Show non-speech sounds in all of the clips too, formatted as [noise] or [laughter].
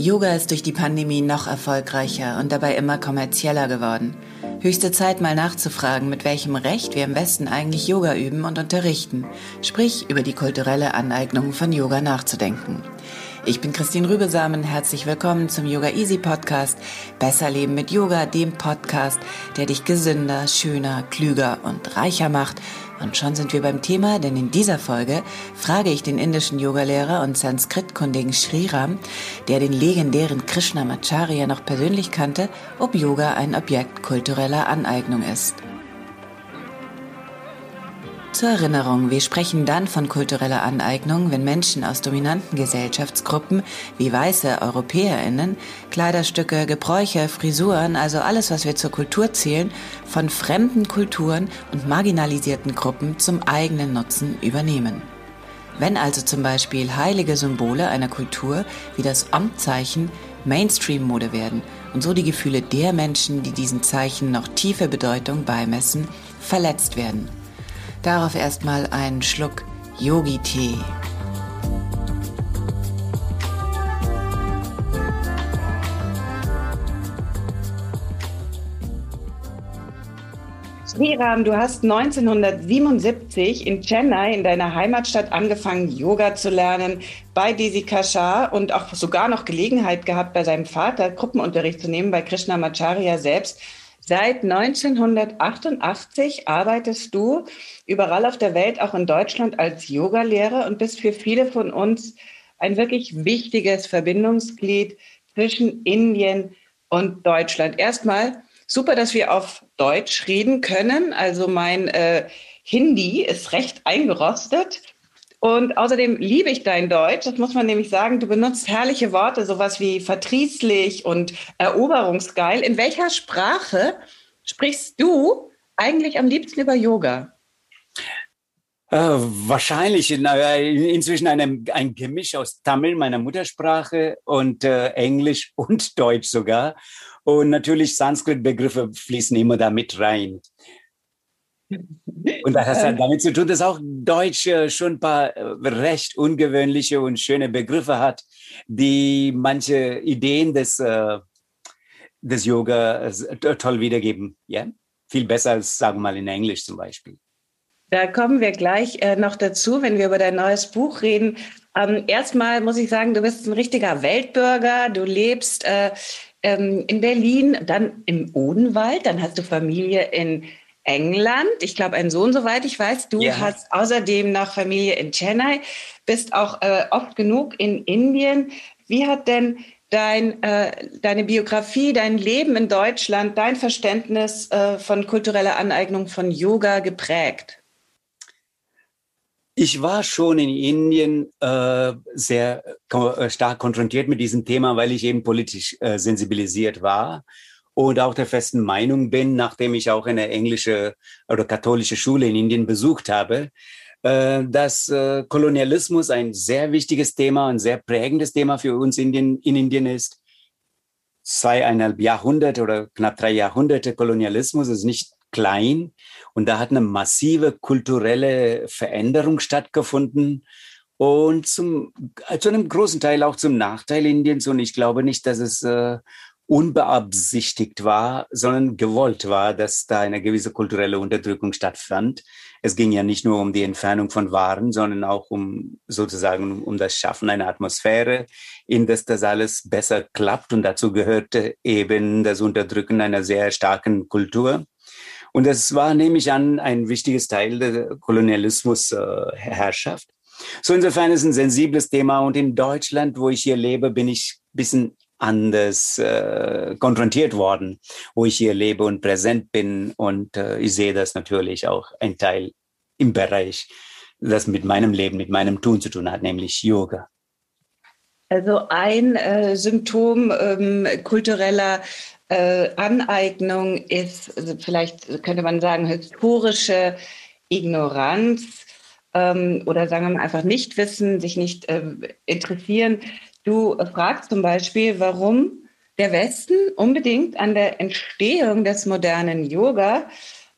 Yoga ist durch die Pandemie noch erfolgreicher und dabei immer kommerzieller geworden. Höchste Zeit mal nachzufragen, mit welchem Recht wir im Westen eigentlich Yoga üben und unterrichten, sprich über die kulturelle Aneignung von Yoga nachzudenken. Ich bin Christine Rübesamen, herzlich willkommen zum Yoga Easy Podcast. Besser Leben mit Yoga, dem Podcast, der dich gesünder, schöner, klüger und reicher macht und schon sind wir beim Thema, denn in dieser Folge frage ich den indischen Yogalehrer und Sanskritkundigen Sriram, der den legendären Krishnamacharya noch persönlich kannte, ob Yoga ein Objekt kultureller Aneignung ist. Zur Erinnerung, wir sprechen dann von kultureller Aneignung, wenn Menschen aus dominanten Gesellschaftsgruppen wie weiße Europäerinnen Kleiderstücke, Gebräuche, Frisuren, also alles, was wir zur Kultur zählen, von fremden Kulturen und marginalisierten Gruppen zum eigenen Nutzen übernehmen. Wenn also zum Beispiel heilige Symbole einer Kultur wie das Amtzeichen Mainstream-Mode werden und so die Gefühle der Menschen, die diesen Zeichen noch tiefe Bedeutung beimessen, verletzt werden. Darauf erstmal einen Schluck Yogi-Tee. Sriram, du hast 1977 in Chennai, in deiner Heimatstadt, angefangen, Yoga zu lernen bei Desi Kashar und auch sogar noch Gelegenheit gehabt, bei seinem Vater Gruppenunterricht zu nehmen, bei Krishna Macharya selbst. Seit 1988 arbeitest du überall auf der Welt, auch in Deutschland, als Yogalehrer und bist für viele von uns ein wirklich wichtiges Verbindungsglied zwischen Indien und Deutschland. Erstmal super, dass wir auf Deutsch reden können. Also mein äh, Hindi ist recht eingerostet. Und außerdem liebe ich dein Deutsch. Das muss man nämlich sagen. Du benutzt herrliche Worte, sowas wie verdrießlich und eroberungsgeil. In welcher Sprache sprichst du eigentlich am liebsten über Yoga? Äh, wahrscheinlich in, äh, inzwischen einem, ein Gemisch aus Tamil, meiner Muttersprache, und äh, Englisch [laughs] und Deutsch sogar. Und natürlich Sanskrit-Begriffe fließen immer da mit rein. Und das hat ähm. damit zu tun, dass auch Deutsch schon ein paar äh, recht ungewöhnliche und schöne Begriffe hat, die manche Ideen des, äh, des Yoga äh, toll wiedergeben. Ja? Viel besser als, sagen wir mal, in Englisch zum Beispiel. Da kommen wir gleich noch dazu, wenn wir über dein neues Buch reden. Ähm, erstmal muss ich sagen, du bist ein richtiger Weltbürger. Du lebst äh, ähm, in Berlin, dann im Odenwald, dann hast du Familie in England. Ich glaube, ein Sohn, soweit ich weiß. Du ja. hast außerdem noch Familie in Chennai, bist auch äh, oft genug in Indien. Wie hat denn dein, äh, deine Biografie, dein Leben in Deutschland, dein Verständnis äh, von kultureller Aneignung von Yoga geprägt? Ich war schon in Indien äh, sehr äh, stark konfrontiert mit diesem Thema, weil ich eben politisch äh, sensibilisiert war und auch der festen Meinung bin, nachdem ich auch eine englische oder katholische Schule in Indien besucht habe, äh, dass äh, Kolonialismus ein sehr wichtiges Thema, ein sehr prägendes Thema für uns Indien, in Indien ist. Zweieinhalb Jahrhunderte oder knapp drei Jahrhunderte Kolonialismus ist nicht klein. Und da hat eine massive kulturelle Veränderung stattgefunden. Und zum, zu einem großen Teil auch zum Nachteil Indiens. Und ich glaube nicht, dass es äh, unbeabsichtigt war, sondern gewollt war, dass da eine gewisse kulturelle Unterdrückung stattfand. Es ging ja nicht nur um die Entfernung von Waren, sondern auch um sozusagen um das Schaffen einer Atmosphäre, in der das alles besser klappt. Und dazu gehörte eben das Unterdrücken einer sehr starken Kultur. Und das war, nehme ich an, ein wichtiges Teil der Kolonialismusherrschaft. So insofern ist ein sensibles Thema. Und in Deutschland, wo ich hier lebe, bin ich ein bisschen anders äh, konfrontiert worden, wo ich hier lebe und präsent bin. Und äh, ich sehe das natürlich auch ein Teil im Bereich, das mit meinem Leben, mit meinem Tun zu tun hat, nämlich Yoga. Also ein äh, Symptom ähm, kultureller äh, Aneignung ist, also vielleicht könnte man sagen, historische Ignoranz ähm, oder sagen wir mal einfach nicht wissen, sich nicht äh, interessieren Du fragst zum Beispiel, warum der Westen unbedingt an der Entstehung des modernen Yoga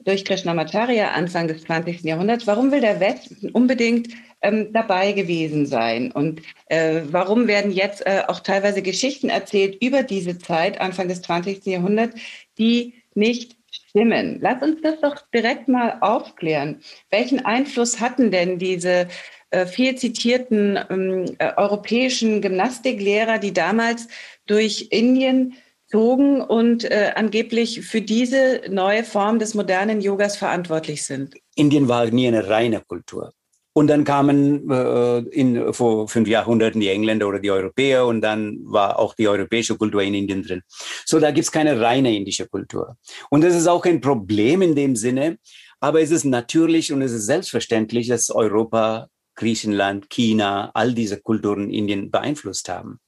durch Krishnamacharya Anfang des 20. Jahrhunderts, warum will der Westen unbedingt ähm, dabei gewesen sein? Und äh, warum werden jetzt äh, auch teilweise Geschichten erzählt über diese Zeit, Anfang des 20. Jahrhunderts, die nicht stimmen? Lass uns das doch direkt mal aufklären. Welchen Einfluss hatten denn diese äh, viel zitierten ähm, äh, europäischen Gymnastiklehrer, die damals durch Indien zogen und äh, angeblich für diese neue Form des modernen Yogas verantwortlich sind? Indien war nie eine reine Kultur. Und dann kamen äh, in, vor fünf Jahrhunderten die Engländer oder die Europäer und dann war auch die europäische Kultur in Indien drin. So, da gibt's keine reine indische Kultur. Und das ist auch kein Problem in dem Sinne, aber es ist natürlich und es ist selbstverständlich, dass Europa, Griechenland, China, all diese Kulturen Indien beeinflusst haben.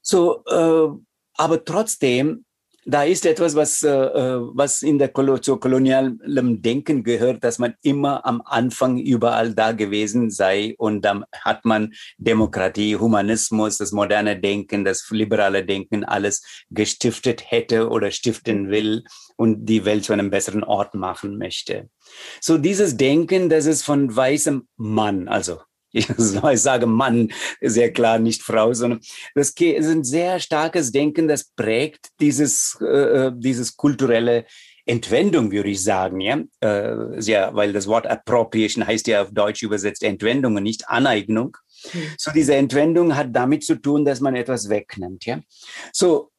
So, äh, aber trotzdem da ist etwas, was, äh, äh was in der Kolo zur kolonialen Denken gehört, dass man immer am Anfang überall da gewesen sei und dann hat man Demokratie, Humanismus, das moderne Denken, das liberale Denken alles gestiftet hätte oder stiften will und die Welt zu einem besseren Ort machen möchte. So dieses Denken, das ist von weißem Mann, also [laughs] ich sage Mann, sehr klar, nicht Frau, sondern das ist ein sehr starkes Denken, das prägt dieses, äh, äh, dieses kulturelle Entwendung, würde ich sagen, ja, äh, ja, weil das Wort Appropriation heißt ja auf Deutsch übersetzt Entwendung und nicht Aneignung. Mhm. So diese Entwendung hat damit zu tun, dass man etwas wegnimmt, ja. So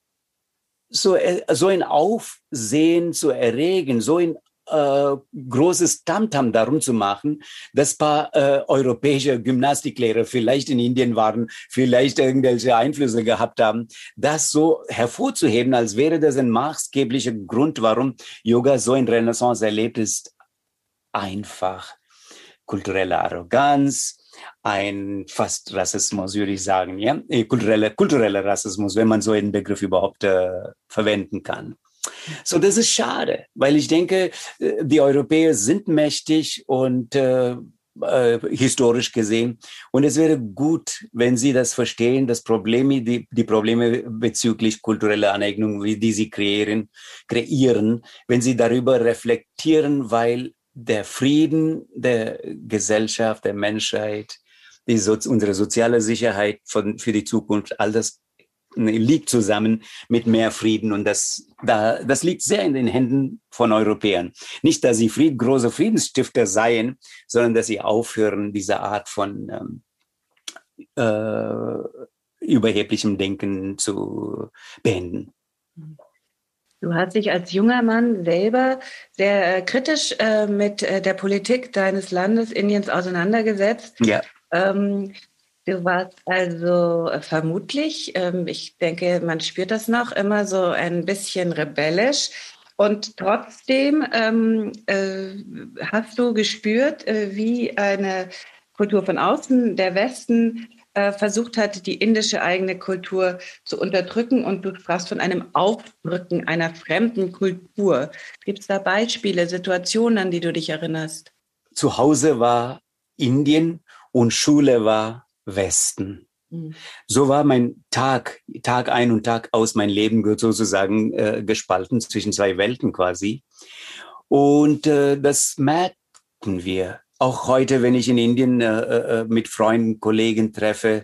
so, so ein Aufsehen zu erregen, so ein äh, großes Tamtam darum zu machen, dass paar äh, europäische Gymnastiklehrer vielleicht in Indien waren, vielleicht irgendwelche Einflüsse gehabt haben, das so hervorzuheben, als wäre das ein maßgeblicher Grund, warum Yoga so in Renaissance erlebt ist, einfach kulturelle Arroganz, ein fast Rassismus, würde ich sagen, ja, äh, kultureller kulturelle Rassismus, wenn man so einen Begriff überhaupt äh, verwenden kann. So, das ist schade, weil ich denke, äh, die Europäer sind mächtig und äh, äh, historisch gesehen. Und es wäre gut, wenn Sie das verstehen, dass Probleme, die, die Probleme bezüglich kultureller Aneignung, wie die Sie kreieren, kreieren, wenn Sie darüber reflektieren, weil der Frieden der Gesellschaft, der Menschheit, die so, unsere soziale Sicherheit von, für die Zukunft, all das liegt zusammen mit mehr Frieden und das, da, das liegt sehr in den Händen von Europäern. Nicht, dass sie Fried, große Friedensstifter seien, sondern dass sie aufhören, diese Art von ähm, äh, überheblichem Denken zu beenden. Du hast dich als junger Mann selber sehr äh, kritisch äh, mit äh, der Politik deines Landes Indiens auseinandergesetzt. Ja. Ähm, Du warst also äh, vermutlich, ähm, ich denke, man spürt das noch, immer so ein bisschen rebellisch. Und trotzdem ähm, äh, hast du gespürt, äh, wie eine Kultur von außen, der Westen, äh, versucht hat, die indische eigene Kultur zu unterdrücken. Und du sprachst von einem Aufdrücken einer fremden Kultur. Gibt es da Beispiele, Situationen, an die du dich erinnerst? Zu Hause war Indien und Schule war Westen. Mhm. So war mein Tag, Tag ein und Tag aus, mein Leben sozusagen äh, gespalten zwischen zwei Welten quasi. Und äh, das merken wir. Auch heute, wenn ich in Indien äh, äh, mit Freunden, Kollegen treffe,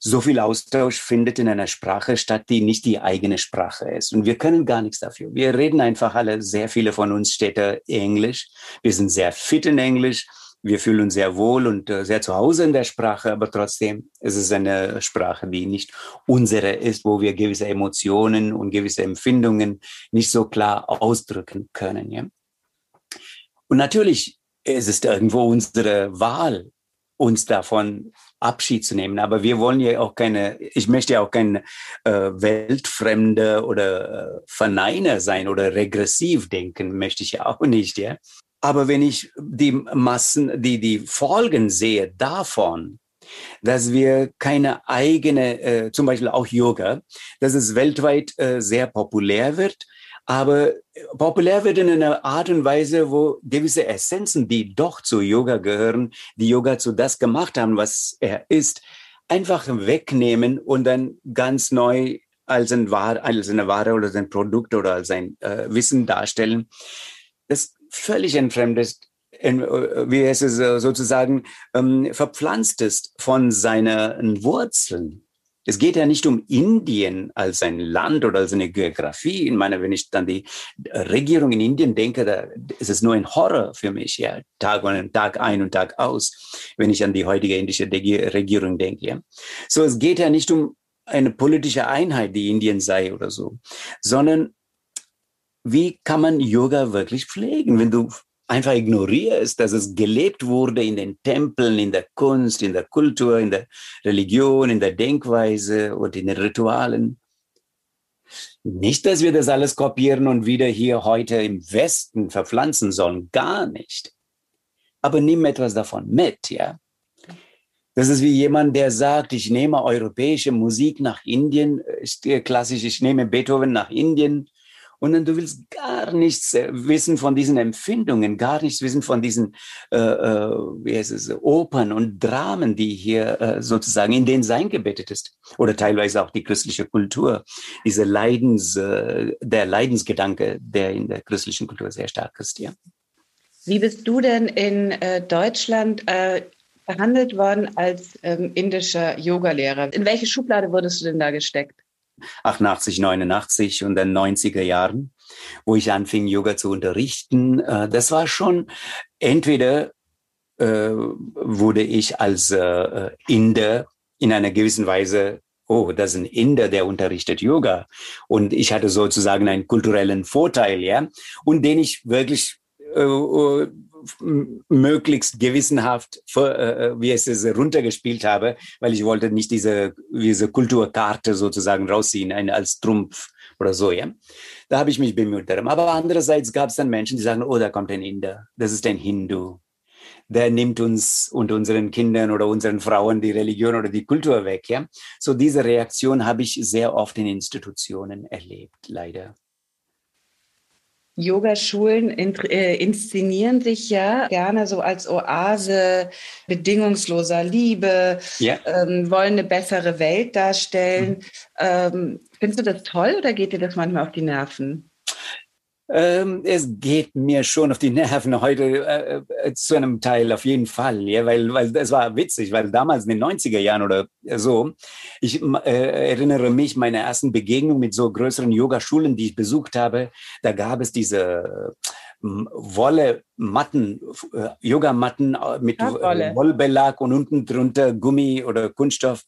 so viel Austausch findet in einer Sprache statt, die nicht die eigene Sprache ist. Und wir können gar nichts dafür. Wir reden einfach alle, sehr viele von uns steht Englisch. Wir sind sehr fit in Englisch wir fühlen uns sehr wohl und äh, sehr zu Hause in der Sprache, aber trotzdem ist es eine Sprache, die nicht unsere ist, wo wir gewisse Emotionen und gewisse Empfindungen nicht so klar ausdrücken können. Ja? Und natürlich ist es irgendwo unsere Wahl, uns davon Abschied zu nehmen. Aber wir wollen ja auch keine, ich möchte ja auch kein äh, Weltfremde oder äh, Verneiner sein oder regressiv denken, möchte ich ja auch nicht, ja. Aber wenn ich die Massen, die, die Folgen sehe davon, dass wir keine eigene, äh, zum Beispiel auch Yoga, dass es weltweit äh, sehr populär wird, aber populär wird in einer Art und Weise, wo gewisse Essenzen, die doch zu Yoga gehören, die Yoga zu das gemacht haben, was er ist, einfach wegnehmen und dann ganz neu als, ein Ware, als eine Ware oder ein Produkt oder als ein äh, Wissen darstellen. Das völlig entfremdet wie heißt es sozusagen, ähm, verpflanzt ist von seinen Wurzeln. Es geht ja nicht um Indien als ein Land oder als eine Geografie. Ich meine, wenn ich dann die Regierung in Indien denke, da ist es nur ein Horror für mich, ja, Tag, und, Tag ein und Tag aus, wenn ich an die heutige indische Regierung denke. Ja. So, es geht ja nicht um eine politische Einheit, die Indien sei oder so, sondern wie kann man Yoga wirklich pflegen? Wenn du einfach ignorierst, dass es gelebt wurde in den Tempeln, in der Kunst, in der Kultur, in der Religion, in der Denkweise und in den Ritualen. Nicht, dass wir das alles kopieren und wieder hier heute im Westen verpflanzen sollen, gar nicht. Aber nimm etwas davon mit, ja. Das ist wie jemand, der sagt, ich nehme europäische Musik nach Indien, klassisch, ich nehme Beethoven nach Indien, und dann du willst gar nichts äh, wissen von diesen Empfindungen, gar nichts wissen von diesen äh, äh, wie heißt es, Opern und Dramen, die hier äh, sozusagen in den Sein gebettet ist. Oder teilweise auch die christliche Kultur, diese Leidens, äh, der Leidensgedanke, der in der christlichen Kultur sehr stark ist, ja. Wie bist du denn in äh, Deutschland äh, behandelt worden als ähm, indischer Yogalehrer? In welche Schublade wurdest du denn da gesteckt? 88, 89 und den 90er Jahren, wo ich anfing, Yoga zu unterrichten. Äh, das war schon entweder äh, wurde ich als äh, Inder in einer gewissen Weise oh, das ist ein Inder, der unterrichtet Yoga. Und ich hatte sozusagen einen kulturellen Vorteil, ja, und den ich wirklich möglichst gewissenhaft, äh, wie es ist, runtergespielt habe, weil ich wollte nicht diese, diese Kulturkarte sozusagen rausziehen, eine als Trumpf oder so, ja. Da habe ich mich bemüht darum. Aber andererseits gab es dann Menschen, die sagen, oh, da kommt ein Inder, das ist ein Hindu. Der nimmt uns und unseren Kindern oder unseren Frauen die Religion oder die Kultur weg, ja. So diese Reaktion habe ich sehr oft in Institutionen erlebt, leider. Yogaschulen äh, inszenieren sich ja gerne so als Oase bedingungsloser Liebe, ja. ähm, wollen eine bessere Welt darstellen. Mhm. Ähm, findest du das toll oder geht dir das manchmal auf die Nerven? Ähm, es geht mir schon auf die Nerven heute äh, äh, zu einem Teil auf jeden Fall, ja, weil, weil es war witzig, weil damals in den 90er Jahren oder so, ich äh, erinnere mich meine ersten Begegnungen mit so größeren Yogaschulen, die ich besucht habe, da gab es diese Wolle Matten, äh, Yogamatten äh, mit ja, Wollbelag und unten drunter Gummi oder Kunststoff.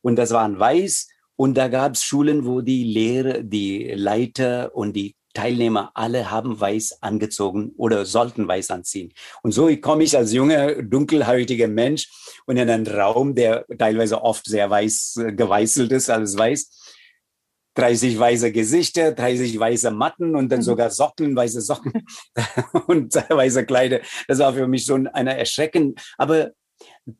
Und das waren weiß. Und da gab es Schulen, wo die Lehrer, die Leiter und die Teilnehmer alle haben weiß angezogen oder sollten weiß anziehen. Und so komme ich als junger, dunkelhäutiger Mensch und in einen Raum, der teilweise oft sehr weiß äh, geweißelt ist, alles weiß. 30 weiße Gesichter, 30 weiße Matten und dann mhm. sogar Socken, weiße Socken [laughs] und weiße Kleider. Das war für mich schon eine Erschrecken. Aber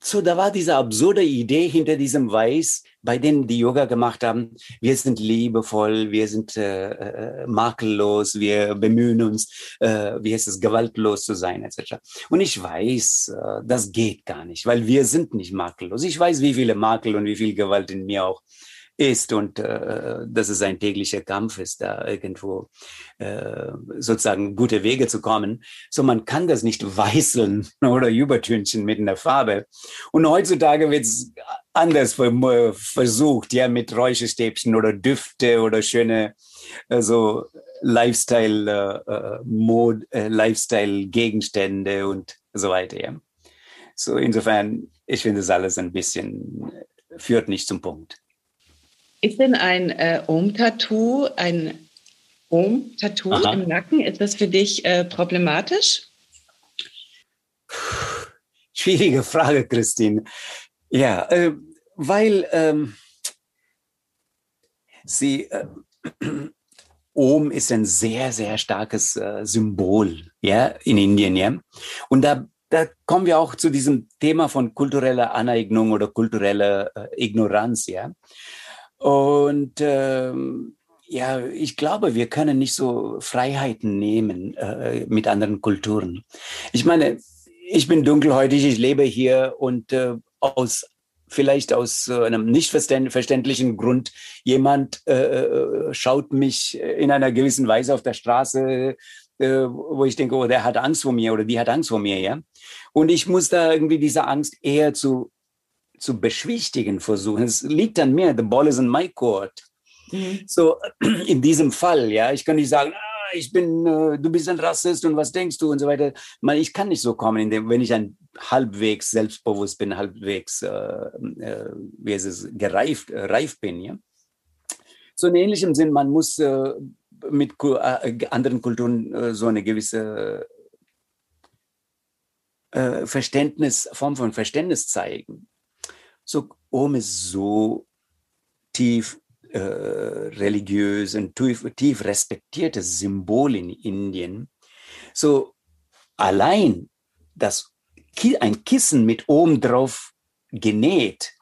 so, da war diese absurde Idee hinter diesem Weiß, bei denen die Yoga gemacht haben. Wir sind liebevoll, wir sind äh, äh, makellos, wir bemühen uns, äh, wie heißt es, gewaltlos zu sein, etc. Und ich weiß, äh, das geht gar nicht, weil wir sind nicht makellos. Ich weiß, wie viele Makel und wie viel Gewalt in mir auch ist und äh, dass es ein täglicher Kampf ist, da irgendwo äh, sozusagen gute Wege zu kommen. So man kann das nicht weißeln [laughs] oder übertünchen mit einer Farbe. Und heutzutage wird es anders versucht, ja, mit Räucherstäbchen oder Düfte oder schöne also Lifestyle äh, äh, Mod, äh, Lifestyle Gegenstände und so weiter. Ja. So insofern, ich finde das alles ein bisschen führt nicht zum Punkt. Ist denn ein äh, Om-Tattoo, ein Om-Tattoo im Nacken, ist das für dich äh, problematisch? Schwierige Frage, Christine. Ja, äh, weil ähm, sie, äh, Om ist ein sehr, sehr starkes äh, Symbol ja, in Indien. Ja? Und da, da kommen wir auch zu diesem Thema von kultureller Aneignung oder kultureller äh, Ignoranz. Ja? Und ähm, ja, ich glaube, wir können nicht so Freiheiten nehmen äh, mit anderen Kulturen. Ich meine, ich bin dunkelhäutig, ich lebe hier und äh, aus vielleicht aus einem nicht verständlichen Grund jemand äh, äh, schaut mich in einer gewissen Weise auf der Straße äh, wo ich denke, oh, der hat Angst vor mir oder die hat Angst vor mir, ja. Und ich muss da irgendwie diese Angst eher zu, zu beschwichtigen versuchen. Es liegt an mir, the ball is in my court. Mhm. So, [clears throat] in diesem Fall, ja, ich kann nicht sagen, ah, ich bin, äh, du bist ein Rassist und was denkst du und so weiter. Man, ich kann nicht so kommen, indem, wenn ich ein halbwegs selbstbewusst bin, halbwegs, äh, äh, wie es ist, gereift, äh, reif bin, ja. So in ähnlichem Sinn, man muss äh, mit äh, anderen Kulturen so eine gewisse Verständnis, Form von Verständnis zeigen. So, Om ist so tief äh, religiös und tief, tief respektiertes Symbol in Indien. So allein das ein Kissen mit oben drauf genäht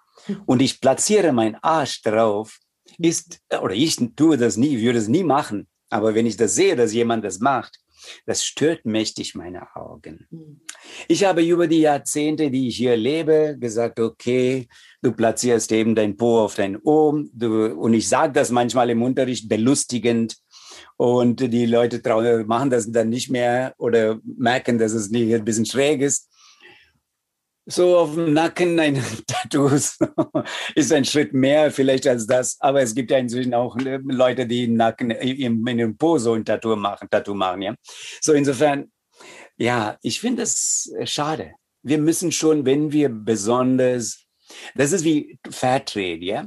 und ich platziere meinen Arsch drauf, ist, oder ich tue das nie, würde es nie machen. Aber wenn ich das sehe, dass jemand das macht, das stört mächtig meine Augen. Hm. Ich habe über die Jahrzehnte, die ich hier lebe, gesagt, okay, du platzierst eben dein Po auf dein Ohm. Du, und ich sage das manchmal im Unterricht belustigend. Und die Leute machen das dann nicht mehr oder merken, dass es nicht ein bisschen schräg ist. So auf dem Nacken ein [laughs] Tattoo ist ein Schritt mehr vielleicht als das. Aber es gibt ja inzwischen auch Leute, die im Nacken, in, in dem Po so ein Tattoo machen, Tattoo machen, ja. So insofern, ja, ich finde es schade. Wir müssen schon, wenn wir besonders, das ist wie Fairtrade, ja.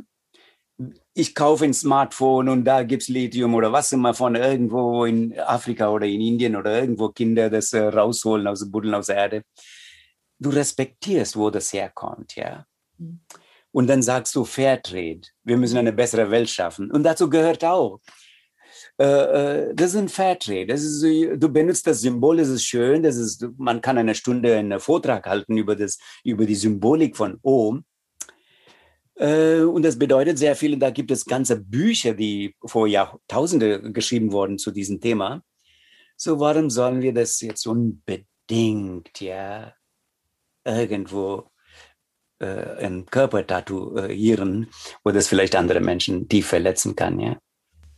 Ich kaufe ein Smartphone und da gibt's Lithium oder was immer von irgendwo in Afrika oder in Indien oder irgendwo Kinder das äh, rausholen aus dem Buddeln aus der Erde du respektierst, wo das herkommt, ja. Mhm. Und dann sagst du Fairtrade, wir müssen eine bessere Welt schaffen. Und dazu gehört auch, äh, äh, das ist ein Fairtrade. Das ist, du benutzt das Symbol, das ist schön, das ist, man kann eine Stunde einen Vortrag halten über, das, über die Symbolik von Ohm. Äh, und das bedeutet sehr viel, da gibt es ganze Bücher, die vor Jahrtausende geschrieben wurden zu diesem Thema. So, warum sollen wir das jetzt unbedingt, ja, irgendwo äh, ein Körper tatuieren, wo das vielleicht andere Menschen tief verletzen kann, ja.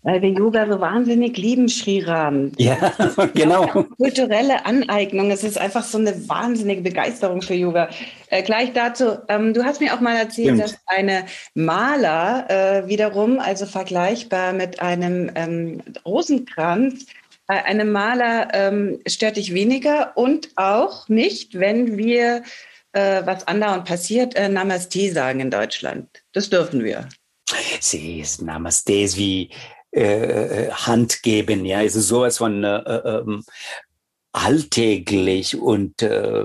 Weil wir Yoga so wahnsinnig lieben, Sriram. Ja, [laughs] genau. Kulturelle Aneignung. Es ist einfach so eine wahnsinnige Begeisterung für Yoga. Äh, gleich dazu, ähm, du hast mir auch mal erzählt, Stimmt. dass eine Maler äh, wiederum, also vergleichbar mit einem ähm, Rosenkranz, bei einem Maler ähm, stört dich weniger und auch nicht, wenn wir, äh, was andauernd passiert, äh, Namaste sagen in Deutschland. Das dürfen wir. Sie ist Namaste ist wie äh, Hand geben, ja, es ist sowas von äh, äh ähm, alltäglich und äh,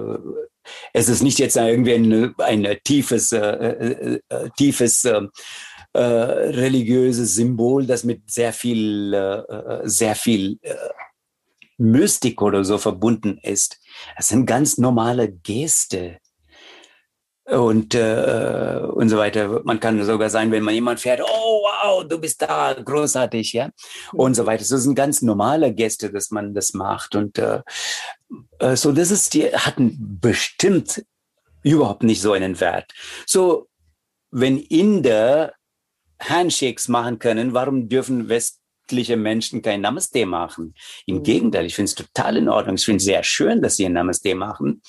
es ist nicht jetzt irgendwie ein, ein tiefes, äh, tiefes äh, religiöses Symbol, das mit sehr viel, äh, äh, sehr viel äh, Mystik oder so verbunden ist. Das sind ganz normale Geste und äh, und so weiter. Man kann sogar sein, wenn man jemand fährt, oh wow, du bist da, großartig, ja, und so weiter. Das sind ganz normale Gäste, dass man das macht und äh, äh so. Das ist die hatten bestimmt überhaupt nicht so einen Wert. So, wenn Inder Handshakes machen können, warum dürfen West etliche Menschen kein Namaste machen. Im mhm. Gegenteil, ich finde es total in Ordnung. Ich finde es sehr schön, dass sie ein Namaste machen.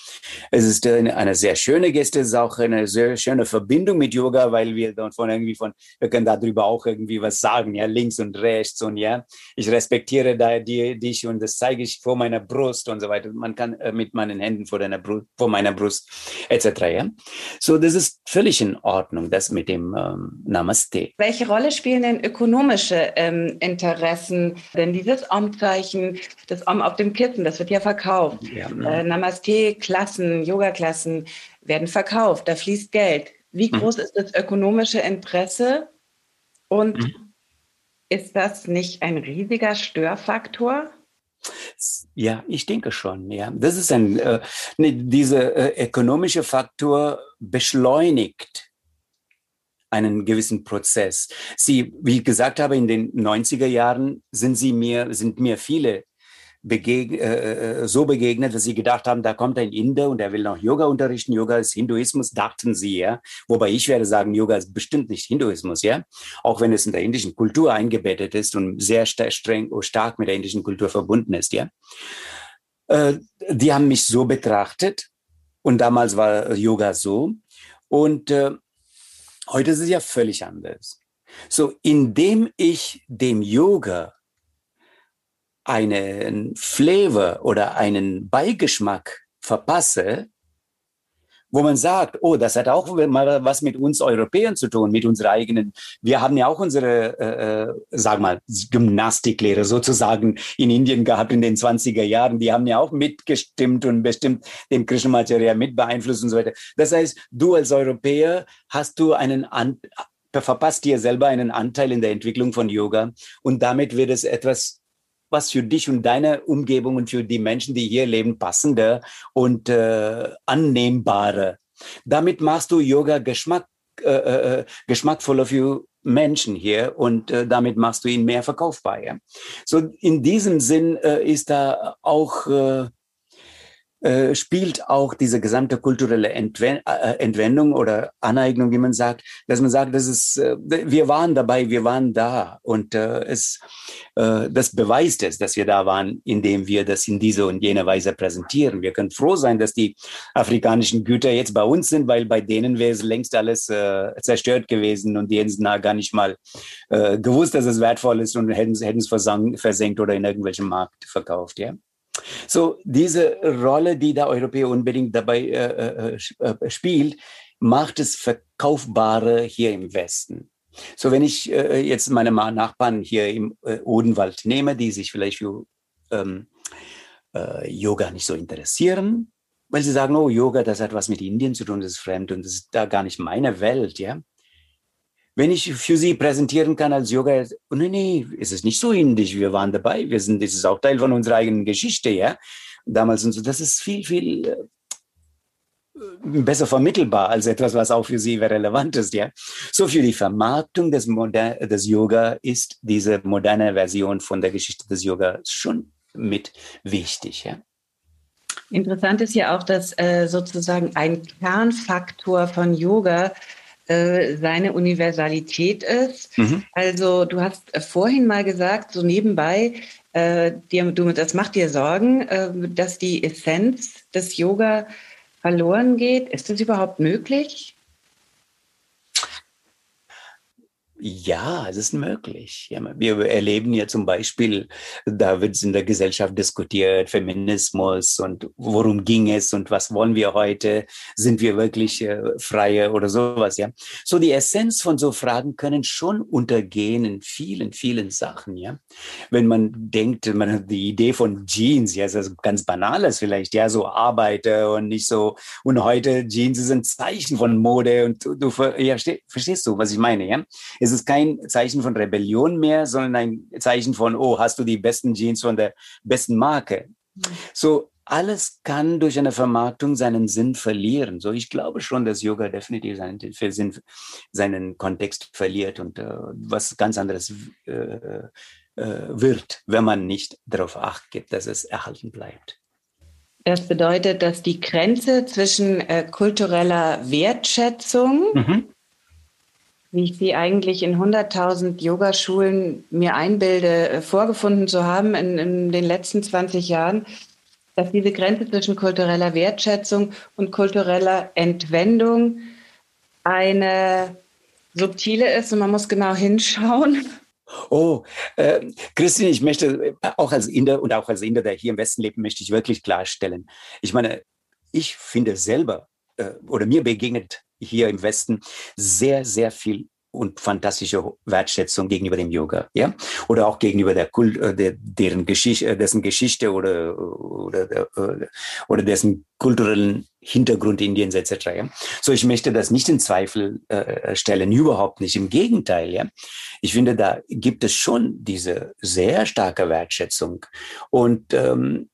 Es ist eine, eine sehr schöne Geste, es ist auch eine sehr schöne Verbindung mit Yoga, weil wir von irgendwie von, wir können darüber auch irgendwie was sagen, ja, links und rechts und ja, ich respektiere da die, dich und das zeige ich vor meiner Brust und so weiter. Man kann äh, mit meinen Händen vor deiner Brust, vor meiner Brust etc. Ja, so das ist völlig in Ordnung, das mit dem ähm, Namaste. Welche Rolle spielen denn ökonomische ähm, Interessen. Denn dieses Om-Zeichen, das Om auf dem Kissen, das wird ja verkauft. Ja, ne? äh, Namaste-Klassen, Yoga-Klassen werden verkauft. Da fließt Geld. Wie mhm. groß mhm. ist das ökonomische Interesse? Und mhm. ist das nicht ein riesiger Störfaktor? Ja, ich denke schon. Ja, das ist ein äh, ne, dieser äh, ökonomische Faktor beschleunigt einen gewissen Prozess. Sie, wie ich gesagt habe, in den 90er Jahren sind sie mir, sind mir viele begeg äh, so begegnet, dass sie gedacht haben, da kommt ein Inder und er will noch Yoga unterrichten. Yoga ist Hinduismus, dachten sie, ja. Wobei ich werde sagen, Yoga ist bestimmt nicht Hinduismus, ja. Auch wenn es in der indischen Kultur eingebettet ist und sehr streng, stark mit der indischen Kultur verbunden ist, ja. Äh, die haben mich so betrachtet und damals war Yoga so und äh, heute ist es ja völlig anders. So, indem ich dem Yoga einen Flavor oder einen Beigeschmack verpasse, wo man sagt, oh, das hat auch mal was mit uns Europäern zu tun, mit unserer eigenen. Wir haben ja auch unsere, äh, äh sag mal, Gymnastiklehre sozusagen in Indien gehabt in den 20er Jahren. Die haben ja auch mitgestimmt und bestimmt dem Krishnamacharya mit beeinflusst und so weiter. Das heißt, du als Europäer hast du einen An verpasst dir selber einen Anteil in der Entwicklung von Yoga und damit wird es etwas was für dich und deine Umgebung und für die Menschen, die hier leben, passender und äh, annehmbarer. Damit machst du Yoga Geschmack, äh, äh, äh, geschmackvoller für Menschen hier und äh, damit machst du ihn mehr verkaufbar. Ja? So in diesem Sinn äh, ist da auch äh, äh, spielt auch diese gesamte kulturelle äh, Entwendung oder Aneignung, wie man sagt, dass man sagt, das ist, äh, wir waren dabei, wir waren da und es, das beweist es, dass wir da waren, indem wir das in diese und jene Weise präsentieren. Wir können froh sein, dass die afrikanischen Güter jetzt bei uns sind, weil bei denen wäre es längst alles zerstört gewesen und die hätten es gar nicht mal gewusst, dass es wertvoll ist und hätten, es versenkt oder in irgendwelchem Markt verkauft, ja. So diese Rolle, die der Europäer unbedingt dabei äh, äh, äh, spielt, macht es verkaufbare hier im Westen. So wenn ich äh, jetzt meine Nachbarn hier im äh, Odenwald nehme, die sich vielleicht für ähm, äh, Yoga nicht so interessieren, weil sie sagen, oh, Yoga, das hat was mit Indien zu tun, das ist fremd und das ist da gar nicht meine Welt, ja wenn ich für Sie präsentieren kann als Yoga, oh, nee, nee, es ist nicht so indisch, wir waren dabei, wir sind, das ist auch Teil von unserer eigenen Geschichte, ja. Damals und so, das ist viel, viel äh, besser vermittelbar als etwas, was auch für Sie relevant ist, ja. So für die Vermarktung des, Moder des Yoga ist diese moderne Version von der Geschichte des Yoga schon mit wichtig, ja. Interessant ist ja auch, dass äh, sozusagen ein Kernfaktor von Yoga äh, seine Universalität ist. Mhm. Also du hast äh, vorhin mal gesagt, so nebenbei, äh, dir, du, das macht dir Sorgen, äh, dass die Essenz des Yoga verloren geht. Ist das überhaupt möglich? Ja, es ist möglich. Wir erleben ja zum Beispiel, da wird in der Gesellschaft diskutiert, Feminismus und worum ging es und was wollen wir heute? Sind wir wirklich äh, freie oder sowas? Ja, so die Essenz von so Fragen können schon untergehen in vielen, vielen Sachen. Ja, wenn man denkt, man hat die Idee von Jeans, ja, ist das ganz banales vielleicht, ja, so Arbeiter und nicht so. Und heute Jeans ist ein Zeichen von Mode und du, du ja, verstehst du, was ich meine? Ja es ist kein Zeichen von Rebellion mehr, sondern ein Zeichen von, oh, hast du die besten Jeans von der besten Marke. Mhm. So, alles kann durch eine Vermarktung seinen Sinn verlieren. So, ich glaube schon, dass Yoga definitiv seinen, Sinn, seinen Kontext verliert und äh, was ganz anderes äh, äh, wird, wenn man nicht darauf acht gibt, dass es erhalten bleibt. Das bedeutet, dass die Grenze zwischen äh, kultureller Wertschätzung mhm wie ich sie eigentlich in 100.000 Yogaschulen mir einbilde, äh, vorgefunden zu haben in, in, den letzten 20 Jahren, dass diese Grenze zwischen kultureller Wertschätzung und kultureller Entwendung eine subtile ist und man muss genau hinschauen. Oh, äh, Christine, ich möchte äh, auch als Inder und auch als Inder, der hier im Westen lebt, möchte ich wirklich klarstellen. Ich meine, ich finde selber äh, oder mir begegnet hier im Westen sehr, sehr viel und fantastische Wertschätzung gegenüber dem Yoga, ja, oder auch gegenüber der Kult, äh, der, deren Geschichte, äh, dessen Geschichte oder oder äh, oder dessen kulturellen Hintergrund Indiens etc. Ja? So, ich möchte das nicht in Zweifel äh, stellen, überhaupt nicht. Im Gegenteil, ja. Ich finde, da gibt es schon diese sehr starke Wertschätzung und ähm,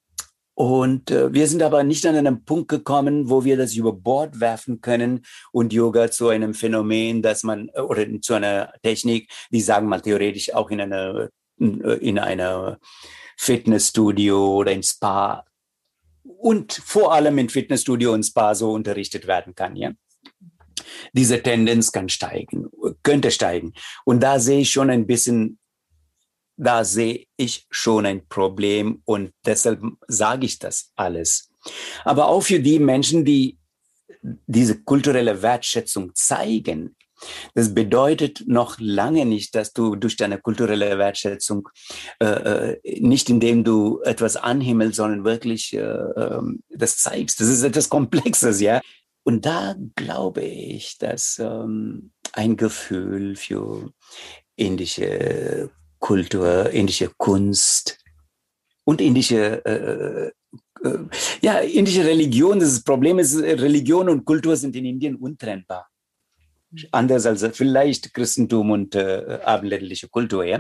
und äh, wir sind aber nicht an einem Punkt gekommen, wo wir das über Bord werfen können und Yoga zu einem Phänomen, dass man äh, oder zu einer Technik, die sagen mal theoretisch auch in einer äh, in einer Fitnessstudio oder in Spa und vor allem in Fitnessstudio und Spa so unterrichtet werden kann, ja. Diese Tendenz kann steigen, könnte steigen. Und da sehe ich schon ein bisschen, da sehe ich schon ein Problem und deshalb sage ich das alles. Aber auch für die Menschen, die diese kulturelle Wertschätzung zeigen, das bedeutet noch lange nicht, dass du durch deine kulturelle Wertschätzung äh, äh, nicht indem du etwas anhimmelst, sondern wirklich äh, äh, das zeigst. Das ist etwas Komplexes, ja. Und da glaube ich, dass ähm, ein Gefühl für indische Kultur, indische Kunst und indische äh, äh, ja, indische Religion, das Problem ist, Religion und Kultur sind in Indien untrennbar anders als vielleicht Christentum und äh, abendländliche Kultur. Ja?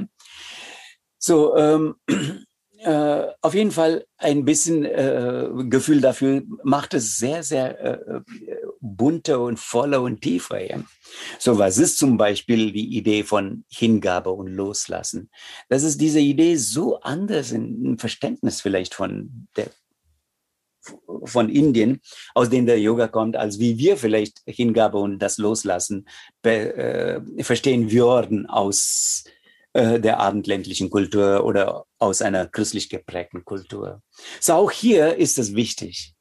So, ähm, [clears throat] äh, auf jeden Fall ein bisschen äh, Gefühl dafür macht es sehr, sehr äh, bunter und voller und tiefer. Ja? So, was ist zum Beispiel die Idee von Hingabe und Loslassen? Das ist diese Idee so anders im Verständnis vielleicht von der von Indien, aus dem der Yoga kommt, als wie wir vielleicht Hingabe und das Loslassen äh, verstehen würden aus äh, der abendländlichen Kultur oder aus einer christlich geprägten Kultur. So auch hier ist es wichtig.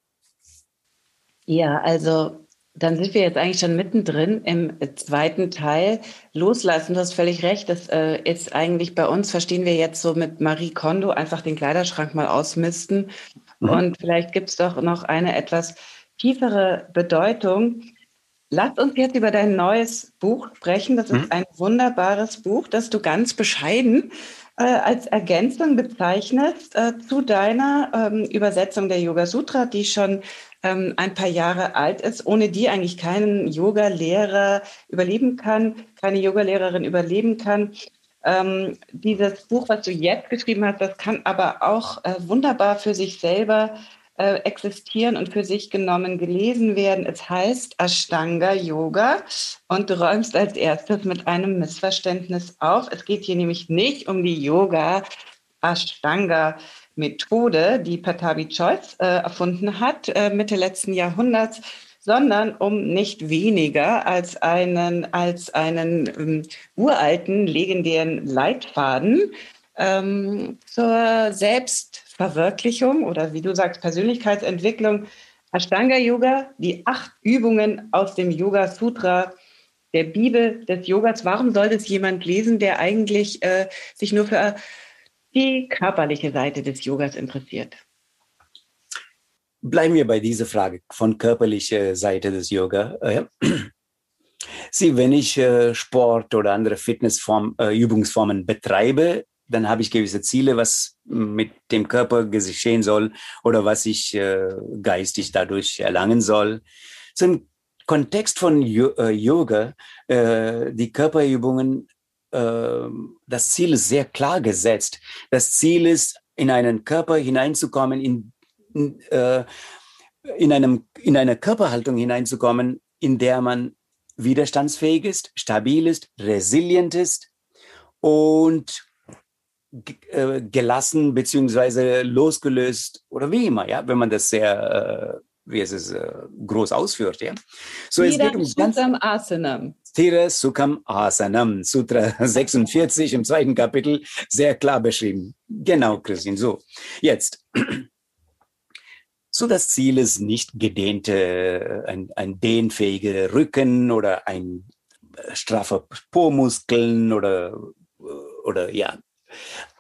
Ja, also dann sind wir jetzt eigentlich schon mittendrin im zweiten Teil. Loslassen, du hast völlig recht. Das äh, ist eigentlich bei uns, verstehen wir jetzt so mit Marie Kondo, einfach den Kleiderschrank mal ausmisten Mhm. Und vielleicht gibt es doch noch eine etwas tiefere Bedeutung. Lass uns jetzt über dein neues Buch sprechen. Das ist mhm. ein wunderbares Buch, das du ganz bescheiden äh, als Ergänzung bezeichnest äh, zu deiner ähm, Übersetzung der Yoga Sutra, die schon ähm, ein paar Jahre alt ist, ohne die eigentlich keinen Yoga-Lehrer überleben kann, keine Yoga-Lehrerin überleben kann. Ähm, dieses Buch, was du jetzt geschrieben hast, das kann aber auch äh, wunderbar für sich selber äh, existieren und für sich genommen gelesen werden. Es heißt Ashtanga Yoga und du räumst als erstes mit einem Missverständnis auf. Es geht hier nämlich nicht um die Yoga Ashtanga Methode, die Patabi Choice äh, erfunden hat, äh, Mitte letzten Jahrhunderts, sondern um nicht weniger als einen, als einen ähm, uralten, legendären Leitfaden ähm, zur Selbstverwirklichung oder wie du sagst, Persönlichkeitsentwicklung. Ashtanga Yoga, die acht Übungen aus dem Yoga Sutra der Bibel des Yogas. Warum soll das jemand lesen, der eigentlich äh, sich nur für die körperliche Seite des Yogas interessiert? Bleiben wir bei dieser Frage von körperlicher Seite des Yoga. Äh, Sie, wenn ich äh, Sport oder andere Fitnessübungsformen äh, betreibe, dann habe ich gewisse Ziele, was mit dem Körper geschehen soll oder was ich geistig dadurch erlangen soll. So im Kontext von Yoga, die Körperübungen, das Ziel ist sehr klar gesetzt. Das Ziel ist, in einen Körper hineinzukommen, in äh, in, einem, in eine Körperhaltung hineinzukommen, in der man widerstandsfähig ist, stabil ist, resilient ist und äh, gelassen beziehungsweise losgelöst oder wie immer, ja, wenn man das sehr, äh, wie es ist, äh, groß ausführt, ja. So es geht um ganz Asanam. Stira Sukham Asanam, Sutra [laughs] 46 im zweiten Kapitel, sehr klar beschrieben. Genau, Christine, so. Jetzt. So das Ziel ist nicht gedehnte, ein, ein dehnfähiger Rücken oder ein äh, straffer Po-Muskeln oder, oder ja.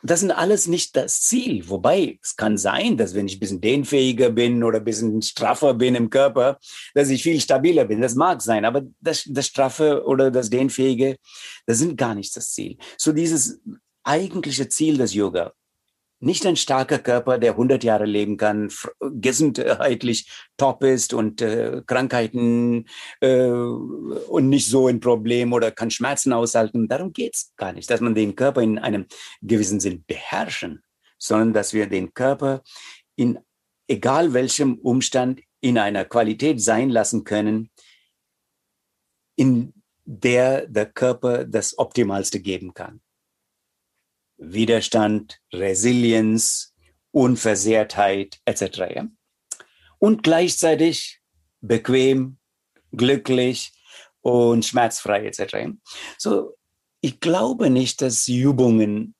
Das sind alles nicht das Ziel. Wobei es kann sein, dass wenn ich ein bisschen dehnfähiger bin oder ein bisschen straffer bin im Körper, dass ich viel stabiler bin. Das mag sein, aber das, das straffe oder das dehnfähige, das sind gar nicht das Ziel. So dieses eigentliche Ziel des Yoga nicht ein starker Körper, der 100 Jahre leben kann, gesundheitlich top ist und äh, Krankheiten äh, und nicht so ein Problem oder kann Schmerzen aushalten. Darum geht's gar nicht, dass man den Körper in einem gewissen Sinn beherrschen, sondern dass wir den Körper in egal welchem Umstand in einer Qualität sein lassen können, in der der Körper das Optimalste geben kann. Widerstand, Resilienz, Unversehrtheit etc. Ja? Und gleichzeitig bequem, glücklich und schmerzfrei etc. So, ich glaube nicht, dass Übungen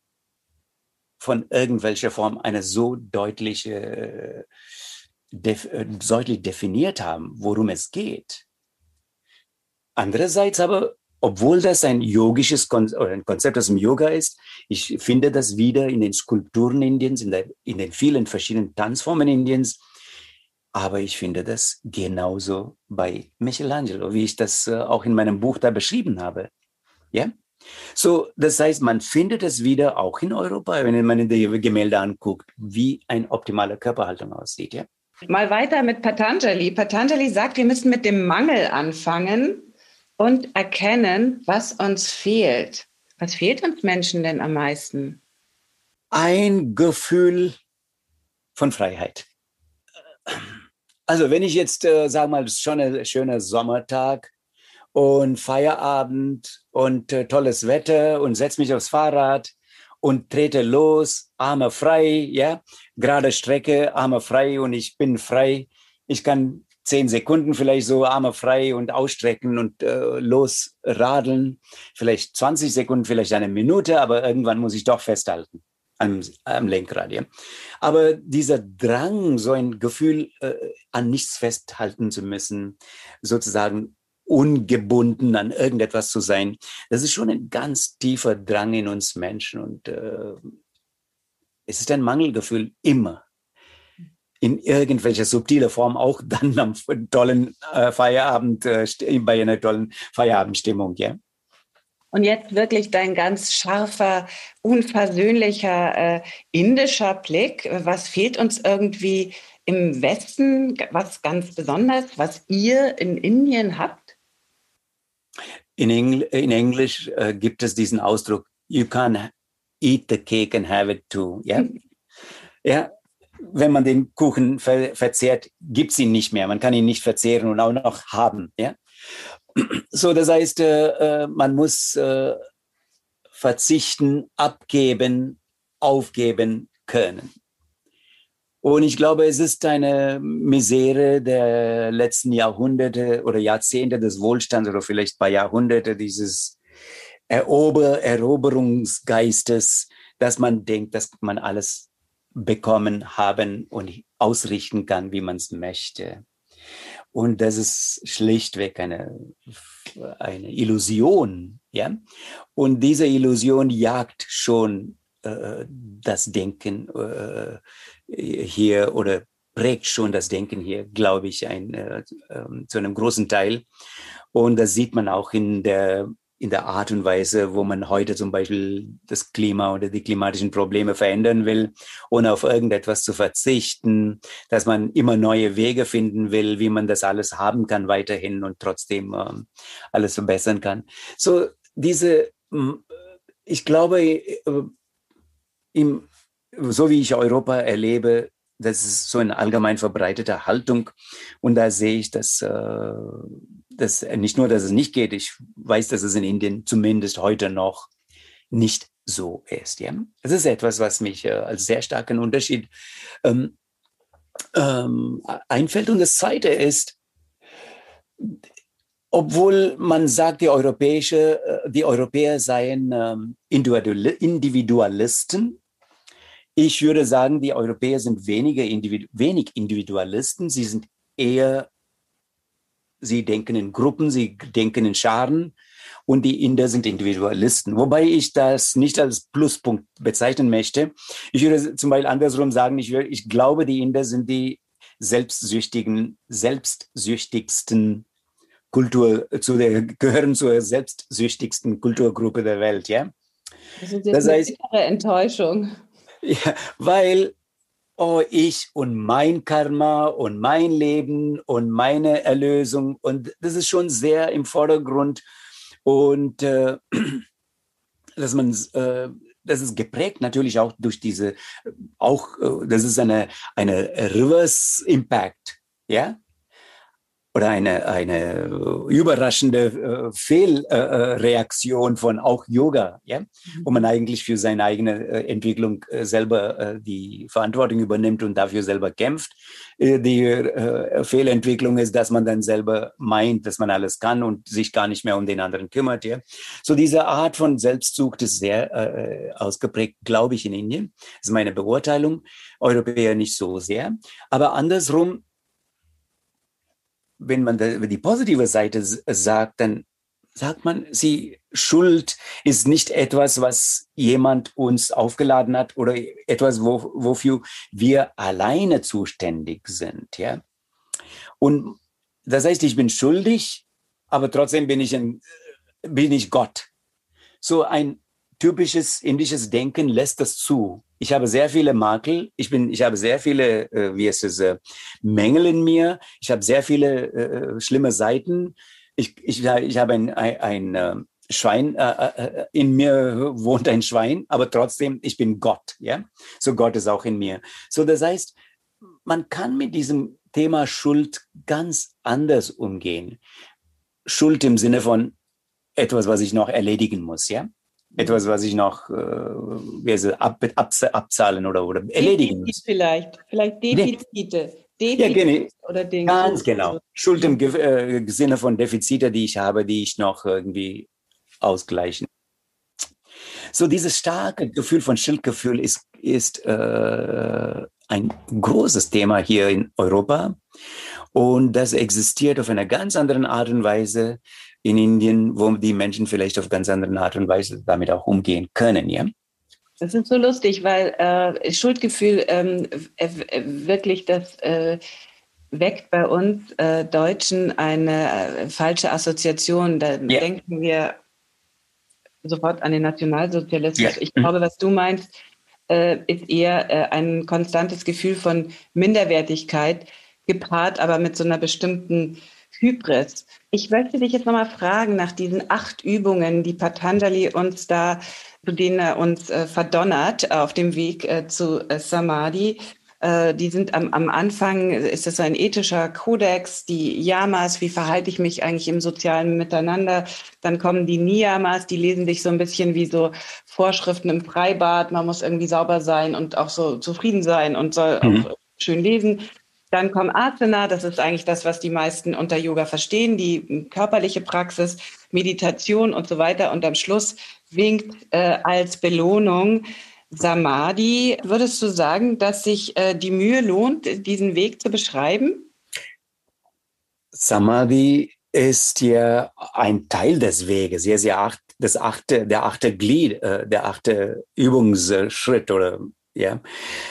von irgendwelcher Form eine so deutliche, def, äh, deutlich definiert haben, worum es geht. Andererseits aber, obwohl das ein yogisches Kon oder ein Konzept aus dem Yoga ist, ich finde das wieder in den Skulpturen Indiens, in, der, in den vielen verschiedenen Tanzformen Indiens. Aber ich finde das genauso bei Michelangelo, wie ich das äh, auch in meinem Buch da beschrieben habe. Ja? So, das heißt, man findet es wieder auch in Europa, wenn man die Gemälde anguckt, wie eine optimale Körperhaltung aussieht. Ja? Mal weiter mit Patanjali. Patanjali sagt, wir müssen mit dem Mangel anfangen und erkennen, was uns fehlt. Was fehlt uns Menschen denn am meisten? Ein Gefühl von Freiheit. Also wenn ich jetzt, äh, sage mal, schon ein schöner Sommertag und Feierabend und äh, tolles Wetter und setze mich aufs Fahrrad und trete los, Arme frei, ja, gerade Strecke, Arme frei und ich bin frei. Ich kann zehn Sekunden vielleicht so Arme frei und ausstrecken und äh, losradeln. Vielleicht 20 Sekunden, vielleicht eine Minute, aber irgendwann muss ich doch festhalten am, am Lenkrad. Ja. Aber dieser Drang, so ein Gefühl, äh, an nichts festhalten zu müssen, sozusagen ungebunden an irgendetwas zu sein, das ist schon ein ganz tiefer Drang in uns Menschen und äh, es ist ein Mangelgefühl immer in irgendwelcher subtiler Form auch dann am tollen äh, Feierabend, äh, bei einer tollen Feierabendstimmung, ja. Und jetzt wirklich dein ganz scharfer, unversöhnlicher äh, indischer Blick. Was fehlt uns irgendwie im Westen, was ganz besonders, was ihr in Indien habt? In, Engl in Englisch äh, gibt es diesen Ausdruck, you can eat the cake and have it too. Ja, [laughs] ja wenn man den Kuchen ver verzehrt, gibt es ihn nicht mehr. Man kann ihn nicht verzehren und auch noch haben. Ja? So, das heißt, äh, äh, man muss äh, verzichten, abgeben, aufgeben können. Und ich glaube, es ist eine Misere der letzten Jahrhunderte oder Jahrzehnte des Wohlstands oder vielleicht paar Jahrhunderte dieses Erober Eroberungsgeistes, dass man denkt, dass man alles bekommen haben und ausrichten kann, wie man es möchte. Und das ist schlichtweg eine, eine Illusion, ja. Und diese Illusion jagt schon äh, das Denken äh, hier oder prägt schon das Denken hier, glaube ich, ein, äh, äh, zu einem großen Teil. Und das sieht man auch in der in der Art und Weise, wo man heute zum Beispiel das Klima oder die klimatischen Probleme verändern will, ohne auf irgendetwas zu verzichten, dass man immer neue Wege finden will, wie man das alles haben kann weiterhin und trotzdem ähm, alles verbessern kann. So diese, ich glaube, äh, im, so wie ich Europa erlebe, das ist so eine allgemein verbreitete Haltung und da sehe ich, dass äh, dass nicht nur, dass es nicht geht, ich weiß, dass es in Indien zumindest heute noch nicht so ist. Ja? Das ist etwas, was mich äh, als sehr starken Unterschied ähm, ähm, einfällt. Und das Zweite ist, obwohl man sagt, die, europäische, äh, die Europäer seien ähm, Individualisten, ich würde sagen, die Europäer sind weniger Individu wenig Individualisten, sie sind eher sie denken in Gruppen, sie denken in Scharen und die Inder sind Individualisten. Wobei ich das nicht als Pluspunkt bezeichnen möchte. Ich würde zum Beispiel andersrum sagen, ich, würde, ich glaube, die Inder sind die selbstsüchtigen, selbstsüchtigsten Kultur, zu der, gehören zur selbstsüchtigsten Kulturgruppe der Welt, ja. Das ist jetzt das heißt, eine Enttäuschung. Ja, weil oh, ich und mein Karma und mein Leben und meine Erlösung. Und das ist schon sehr im Vordergrund. Und äh, [clears throat] dass man, äh, das ist geprägt natürlich auch durch diese, auch, äh, das ist eine, eine Reverse Impact, ja. Oder eine, eine überraschende äh, Fehlreaktion äh, von auch Yoga, ja, mhm. wo man eigentlich für seine eigene äh, Entwicklung äh, selber äh, die Verantwortung übernimmt und dafür selber kämpft. Äh, die äh, Fehlentwicklung ist, dass man dann selber meint, dass man alles kann und sich gar nicht mehr um den anderen kümmert. Ja. So diese Art von Selbstsucht ist sehr äh, ausgeprägt, glaube ich, in Indien. Das ist meine Beurteilung. Europäer nicht so sehr. Aber andersrum wenn man die positive Seite sagt, dann sagt man, sie Schuld ist nicht etwas, was jemand uns aufgeladen hat oder etwas, wo, wofür wir alleine zuständig sind, ja. Und das heißt, ich bin schuldig, aber trotzdem bin ich ein, bin ich Gott. So ein typisches indisches Denken lässt das zu. Ich habe sehr viele Makel. Ich bin, ich habe sehr viele, äh, wie es ist, äh, Mängel in mir. Ich habe sehr viele äh, schlimme Seiten. Ich, ich, ich habe ein, ein, ein äh, Schwein, äh, äh, in mir wohnt ein Schwein, aber trotzdem, ich bin Gott, ja. So Gott ist auch in mir. So, das heißt, man kann mit diesem Thema Schuld ganz anders umgehen. Schuld im Sinne von etwas, was ich noch erledigen muss, ja etwas, was ich noch äh, ab, ab, abzahlen oder, oder erledigen muss. Vielleicht, vielleicht Defizite. Defizite ja, genau. oder Dinge. Ganz genau. Schuld im äh, Sinne von Defizite, die ich habe, die ich noch irgendwie ausgleichen. So dieses starke Gefühl von Schuldgefühl ist, ist äh, ein großes Thema hier in Europa. Und das existiert auf einer ganz anderen Art und Weise in Indien, wo die Menschen vielleicht auf ganz andere Art und Weise damit auch umgehen können, ja? Das ist so lustig, weil äh, Schuldgefühl ähm, äh, wirklich das äh, weckt bei uns äh, Deutschen eine äh, falsche Assoziation. Da ja. denken wir sofort an den Nationalsozialismus. Ja. Ich glaube, was du meinst, äh, ist eher ein konstantes Gefühl von Minderwertigkeit, gepaart aber mit so einer bestimmten Hybris. Ich möchte dich jetzt nochmal fragen nach diesen acht Übungen, die Patanjali uns da, zu denen er uns äh, verdonnert auf dem Weg äh, zu äh, Samadhi. Äh, die sind am, am Anfang, ist das ein ethischer Kodex, die Yamas, wie verhalte ich mich eigentlich im sozialen Miteinander. Dann kommen die Niyamas, die lesen sich so ein bisschen wie so Vorschriften im Freibad. Man muss irgendwie sauber sein und auch so zufrieden sein und soll mhm. auch schön lesen. Dann kommt Asana, das ist eigentlich das, was die meisten unter Yoga verstehen, die körperliche Praxis, Meditation und so weiter. Und am Schluss winkt äh, als Belohnung Samadhi. Würdest du sagen, dass sich äh, die Mühe lohnt, diesen Weg zu beschreiben? Samadhi ist ja ein Teil des Weges, ja, ja das achte, der achte Glied, äh, der achte Übungsschritt oder ja,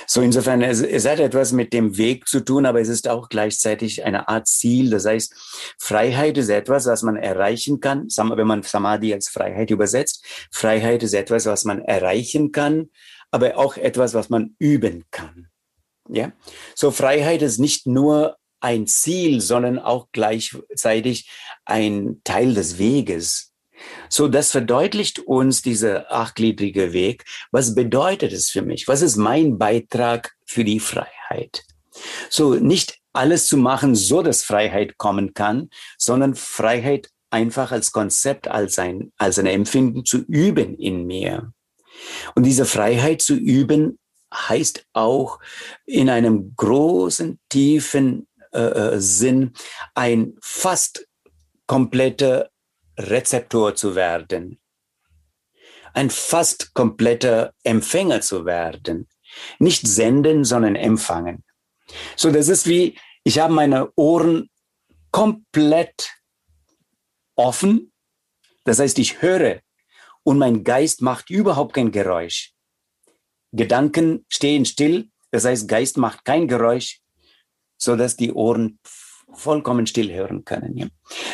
so insofern, es, es hat etwas mit dem Weg zu tun, aber es ist auch gleichzeitig eine Art Ziel. Das heißt, Freiheit ist etwas, was man erreichen kann. Wenn man Samadhi als Freiheit übersetzt, Freiheit ist etwas, was man erreichen kann, aber auch etwas, was man üben kann. Ja, so Freiheit ist nicht nur ein Ziel, sondern auch gleichzeitig ein Teil des Weges. So, das verdeutlicht uns dieser achtgliedrige Weg. Was bedeutet es für mich? Was ist mein Beitrag für die Freiheit? So, nicht alles zu machen, so dass Freiheit kommen kann, sondern Freiheit einfach als Konzept, als ein, als ein Empfinden zu üben in mir. Und diese Freiheit zu üben heißt auch in einem großen, tiefen äh, äh Sinn ein fast kompletter Rezeptor zu werden, ein fast kompletter Empfänger zu werden. Nicht senden, sondern empfangen. So, das ist wie, ich habe meine Ohren komplett offen. Das heißt, ich höre und mein Geist macht überhaupt kein Geräusch. Gedanken stehen still. Das heißt, Geist macht kein Geräusch, so dass die Ohren vollkommen still hören können. Ja?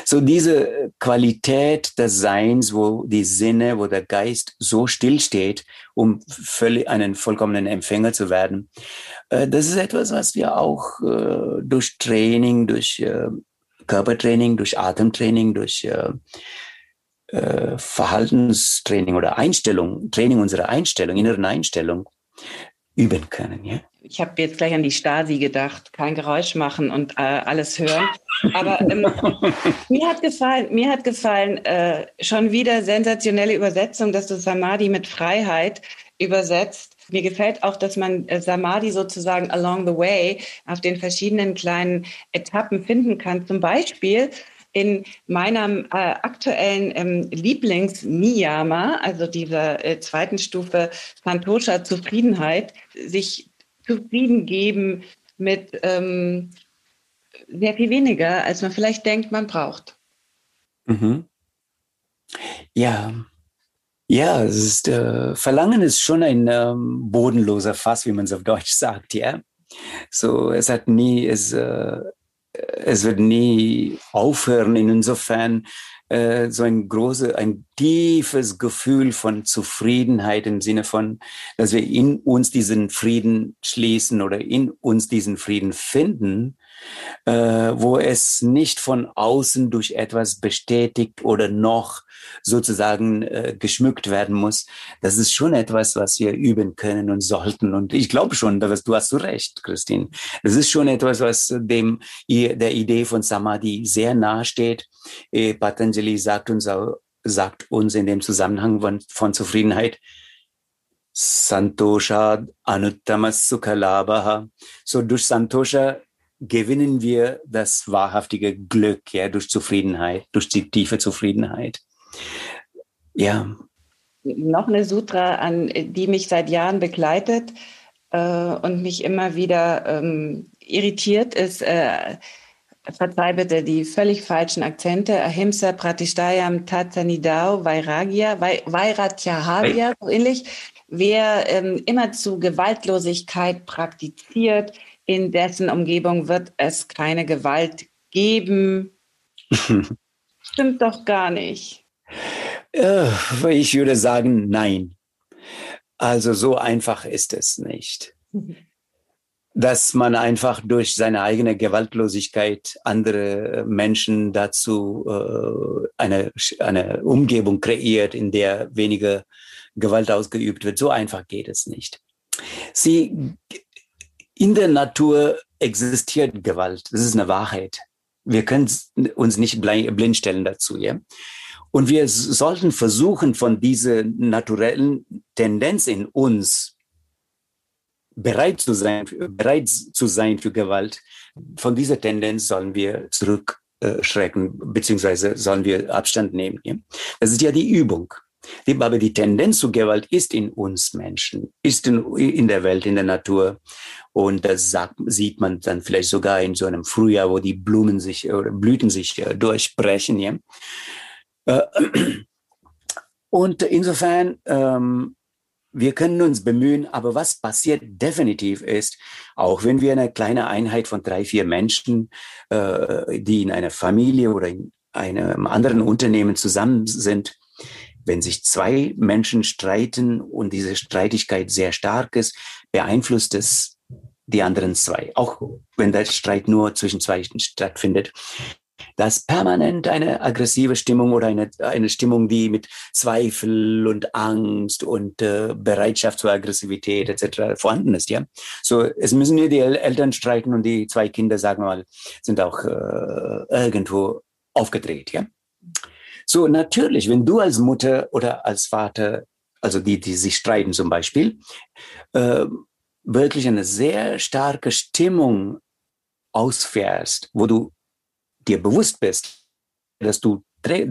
So diese Qualität des Seins, wo die Sinne, wo der Geist so still steht, um völlig einen vollkommenen Empfänger zu werden, äh, das ist etwas, was wir auch äh, durch Training, durch äh, Körpertraining, durch Atemtraining, durch Verhaltenstraining oder Einstellung, Training unserer Einstellung, inneren Einstellung üben können. Ja? Ich habe jetzt gleich an die Stasi gedacht, kein Geräusch machen und äh, alles hören. Aber ähm, [laughs] mir hat gefallen, mir hat gefallen, äh, schon wieder sensationelle Übersetzung, dass du Samadhi mit Freiheit übersetzt. Mir gefällt auch, dass man äh, Samadhi sozusagen along the way auf den verschiedenen kleinen Etappen finden kann. Zum Beispiel in meiner äh, aktuellen ähm, Lieblings-Niyama, also dieser äh, zweiten Stufe Santosha Zufriedenheit, sich zufrieden geben mit ähm, sehr viel weniger, als man vielleicht denkt, man braucht. Mhm. Ja, ja, es ist, äh, Verlangen ist schon ein ähm, bodenloser Fass, wie man es auf Deutsch [laughs] sagt, ja. So, es hat nie, es, äh, es wird nie aufhören. Insofern äh, so ein großes, ein tiefes Gefühl von Zufriedenheit im Sinne von, dass wir in uns diesen Frieden schließen oder in uns diesen Frieden finden, äh, wo es nicht von außen durch etwas bestätigt oder noch sozusagen äh, geschmückt werden muss. Das ist schon etwas, was wir üben können und sollten. Und ich glaube schon, dass du hast du recht, Christine. Das ist schon etwas, was dem der Idee von Samadhi sehr nahe steht. Äh, Patanjali sagt uns, sagt uns in dem Zusammenhang von, von Zufriedenheit, Santosha Anuttamas Sukhalabha. So durch Santosha gewinnen wir das wahrhaftige Glück, ja, durch Zufriedenheit, durch die tiefe Zufriedenheit. Ja. Noch eine Sutra, an die mich seit Jahren begleitet äh, und mich immer wieder ähm, irritiert, ist, äh, verzeih bitte die völlig falschen Akzente, Ahimsa Pratishtayam Tatsanidao Vairagya, Vairagyahavya, so ähnlich. Wer ähm, immer zu Gewaltlosigkeit praktiziert, in dessen Umgebung wird es keine Gewalt geben. [laughs] Stimmt doch gar nicht. Äh, ich würde sagen, nein. Also so einfach ist es nicht. Dass man einfach durch seine eigene Gewaltlosigkeit andere Menschen dazu äh, eine, eine Umgebung kreiert, in der weniger Gewalt ausgeübt wird. So einfach geht es nicht. Sie in der Natur existiert Gewalt. Das ist eine Wahrheit. Wir können uns nicht blind stellen dazu, ja. Und wir sollten versuchen, von dieser naturellen Tendenz in uns bereit zu sein, bereit zu sein für Gewalt. Von dieser Tendenz sollen wir zurückschrecken, beziehungsweise sollen wir Abstand nehmen. Ja? Das ist ja die Übung. Aber die Tendenz zu Gewalt ist in uns Menschen, ist in, in der Welt, in der Natur. Und das sagt, sieht man dann vielleicht sogar in so einem Frühjahr, wo die Blumen sich oder Blüten sich äh, durchbrechen. Ja? Äh, und insofern, ähm, wir können uns bemühen, aber was passiert definitiv ist, auch wenn wir eine kleine Einheit von drei, vier Menschen, äh, die in einer Familie oder in einem anderen Unternehmen zusammen sind, wenn sich zwei Menschen streiten und diese Streitigkeit sehr stark ist, beeinflusst es die anderen zwei, auch wenn der Streit nur zwischen zwei stattfindet, dass permanent eine aggressive Stimmung oder eine, eine Stimmung, die mit Zweifel und Angst und äh, Bereitschaft zur Aggressivität etc. vorhanden ist, ja. So, es müssen nur die Eltern streiten und die zwei Kinder, sagen wir mal, sind auch äh, irgendwo aufgedreht, ja. So, natürlich, wenn du als Mutter oder als Vater, also die, die sich streiten zum Beispiel, äh, wirklich eine sehr starke Stimmung ausfährst, wo du dir bewusst bist, dass du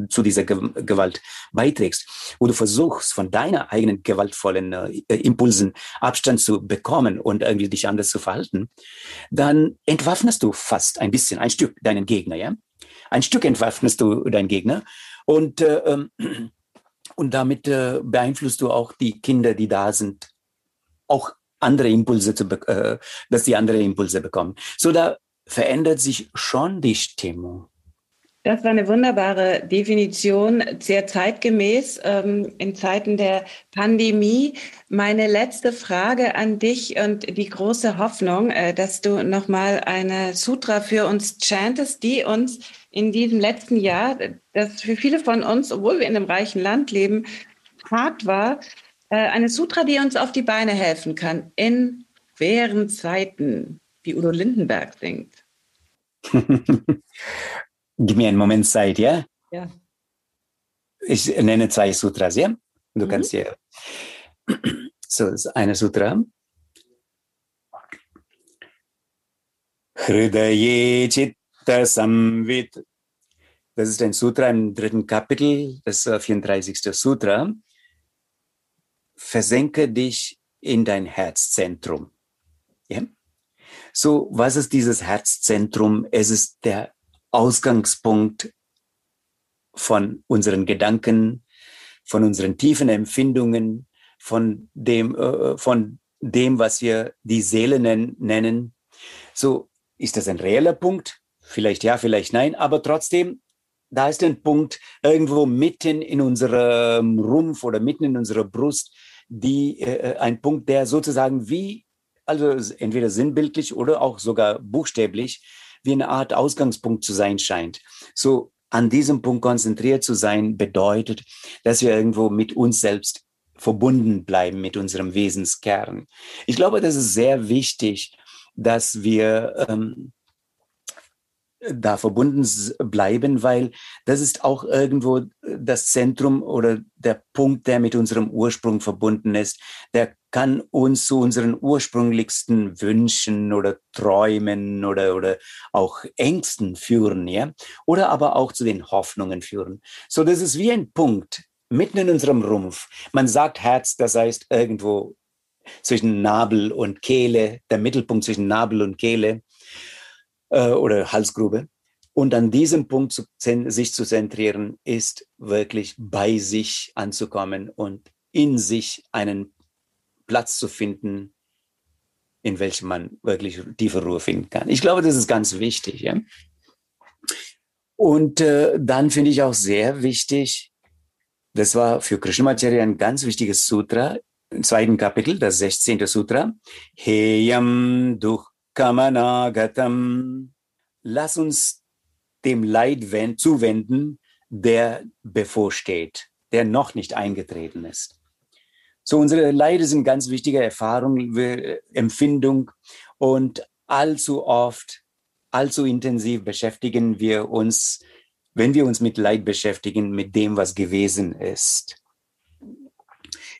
zu dieser Gewalt beiträgst, wo du versuchst, von deiner eigenen gewaltvollen äh, Impulsen Abstand zu bekommen und irgendwie dich anders zu verhalten, dann entwaffnest du fast ein bisschen, ein Stück deinen Gegner, ja? Ein Stück entwaffnest du deinen Gegner und, äh, ähm, [clears throat] und damit äh, beeinflusst du auch die Kinder, die da sind, auch andere Impulse zu, äh, dass die andere Impulse bekommen. So da verändert sich schon die Stimmung. Das war eine wunderbare Definition, sehr zeitgemäß ähm, in Zeiten der Pandemie. Meine letzte Frage an dich und die große Hoffnung, äh, dass du nochmal eine Sutra für uns chantest, die uns in diesem letzten Jahr, das für viele von uns, obwohl wir in einem reichen Land leben, hart war, äh, eine Sutra, die uns auf die Beine helfen kann in schweren Zeiten, wie Udo Lindenberg singt. [laughs] Gib mir einen Moment Zeit, ja? Ja. Ich nenne zwei Sutras, ja? Du Mhm. kannst hier. So, das ist eine Sutra. Hridaye Chitta Samvit. Das ist ein Sutra im dritten Kapitel, das äh, 34. Sutra. Versenke dich in dein Herzzentrum. Ja? So, was ist dieses Herzzentrum? Es ist der Ausgangspunkt von unseren Gedanken, von unseren tiefen Empfindungen, von dem, äh, von dem, was wir die Seele nen nennen. So, ist das ein reeller Punkt? Vielleicht ja, vielleicht nein, aber trotzdem, da ist ein Punkt irgendwo mitten in unserem Rumpf oder mitten in unserer Brust, die äh, ein Punkt, der sozusagen wie, also entweder sinnbildlich oder auch sogar buchstäblich, wie eine Art Ausgangspunkt zu sein scheint. So an diesem Punkt konzentriert zu sein, bedeutet, dass wir irgendwo mit uns selbst verbunden bleiben, mit unserem Wesenskern. Ich glaube, das ist sehr wichtig, dass wir ähm, da verbunden bleiben, weil das ist auch irgendwo das Zentrum oder der Punkt, der mit unserem Ursprung verbunden ist. Der kann uns zu unseren ursprünglichsten Wünschen oder Träumen oder, oder auch Ängsten führen, ja, oder aber auch zu den Hoffnungen führen. So, das ist wie ein Punkt mitten in unserem Rumpf. Man sagt Herz, das heißt irgendwo zwischen Nabel und Kehle, der Mittelpunkt zwischen Nabel und Kehle äh, oder Halsgrube. Und an diesem Punkt zu, sich zu zentrieren, ist wirklich bei sich anzukommen und in sich einen Platz zu finden, in welchem man wirklich tiefe Ruhe finden kann. Ich glaube, das ist ganz wichtig. Ja? Und äh, dann finde ich auch sehr wichtig, das war für Krishnamacharya ein ganz wichtiges Sutra, im zweiten Kapitel, das 16. Sutra. Heyam dukkhamanagatam. Lass uns dem Leid zuwenden, der bevorsteht, der noch nicht eingetreten ist. So, unsere Leide sind ganz wichtige Erfahrung, Empfindung und allzu oft, allzu intensiv beschäftigen wir uns, wenn wir uns mit Leid beschäftigen, mit dem, was gewesen ist.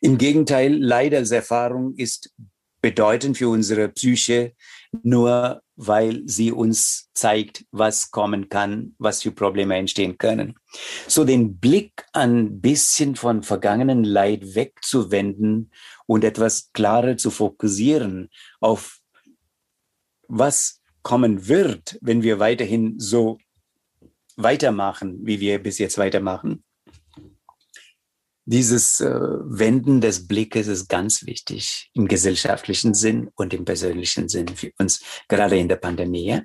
Im Gegenteil, Leid als Erfahrung ist bedeutend für unsere Psyche, nur weil sie uns zeigt, was kommen kann, was für Probleme entstehen können. So den Blick ein bisschen von vergangenen Leid wegzuwenden und etwas klarer zu fokussieren auf was kommen wird, wenn wir weiterhin so weitermachen, wie wir bis jetzt weitermachen. Dieses äh, Wenden des Blickes ist ganz wichtig im gesellschaftlichen Sinn und im persönlichen Sinn für uns, gerade in der Pandemie.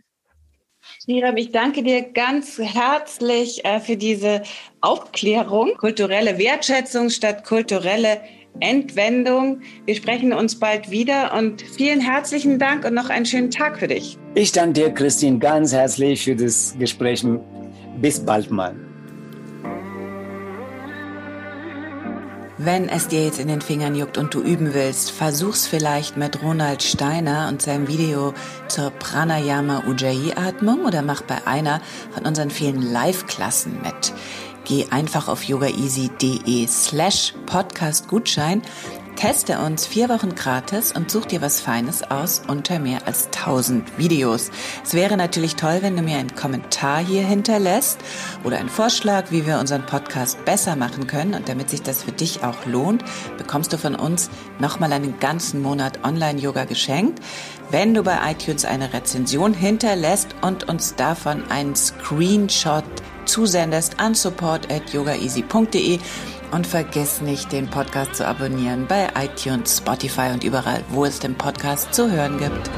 Shiram, ich danke dir ganz herzlich äh, für diese Aufklärung. Kulturelle Wertschätzung statt kulturelle Entwendung. Wir sprechen uns bald wieder und vielen herzlichen Dank und noch einen schönen Tag für dich. Ich danke dir, Christine, ganz herzlich für das Gespräch. Bis bald mal. Wenn es dir jetzt in den Fingern juckt und du üben willst, versuch's vielleicht mit Ronald Steiner und seinem Video zur Pranayama Ujjayi Atmung oder mach bei einer von unseren vielen Live-Klassen mit. Geh einfach auf yogaeasy.de slash Podcast Gutschein, teste uns vier Wochen gratis und such dir was Feines aus unter mehr als 1000 Videos. Es wäre natürlich toll, wenn du mir einen Kommentar hier hinterlässt oder einen Vorschlag, wie wir unseren Podcast besser machen können. Und damit sich das für dich auch lohnt, bekommst du von uns nochmal einen ganzen Monat Online-Yoga geschenkt, wenn du bei iTunes eine Rezension hinterlässt und uns davon einen Screenshot zusendest an support at yogaeasy.de und vergiss nicht, den Podcast zu abonnieren bei iTunes, Spotify und überall, wo es den Podcast zu hören gibt.